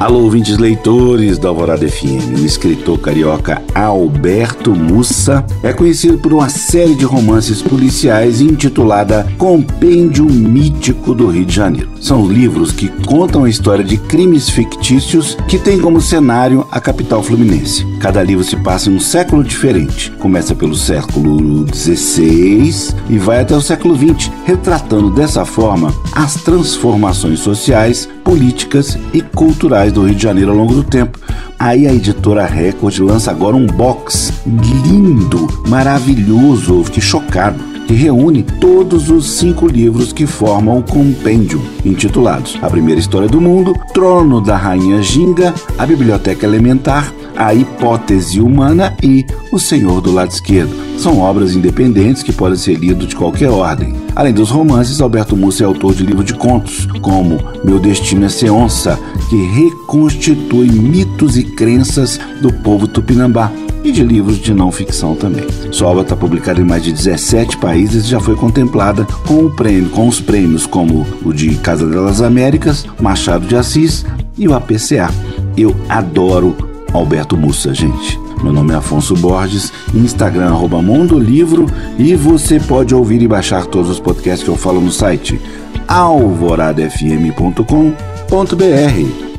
Alô, ouvintes leitores da Alvorada FM. O escritor carioca Alberto Mussa é conhecido por uma série de romances policiais intitulada Compêndio Mítico do Rio de Janeiro. São livros que contam a história de crimes fictícios que têm como cenário a capital fluminense. Cada livro se passa em um século diferente. Começa pelo século XVI e vai até o século XX, retratando dessa forma as transformações sociais, políticas e culturais do Rio de Janeiro ao longo do tempo. Aí a editora Record lança agora um box lindo, maravilhoso, fiquei chocado que reúne todos os cinco livros que formam o compêndio, intitulados A Primeira História do Mundo, Trono da Rainha Ginga, A Biblioteca Elementar, A Hipótese Humana e O Senhor do Lado Esquerdo. São obras independentes que podem ser lidas de qualquer ordem. Além dos romances, Alberto Mussa é autor de livros de contos, como Meu Destino é Ser Onça, que reconstitui mitos e crenças do povo tupinambá, e de livros de não ficção também. Sua obra está publicada em mais de 17 países e já foi contemplada com, o prêmio, com os prêmios como o de Casa das Américas, Machado de Assis e o APCA. Eu adoro Alberto Mussa, gente. Meu nome é Afonso Borges, Instagram arroba Mundo Livro e você pode ouvir e baixar todos os podcasts que eu falo no site alvoradafm.com.br.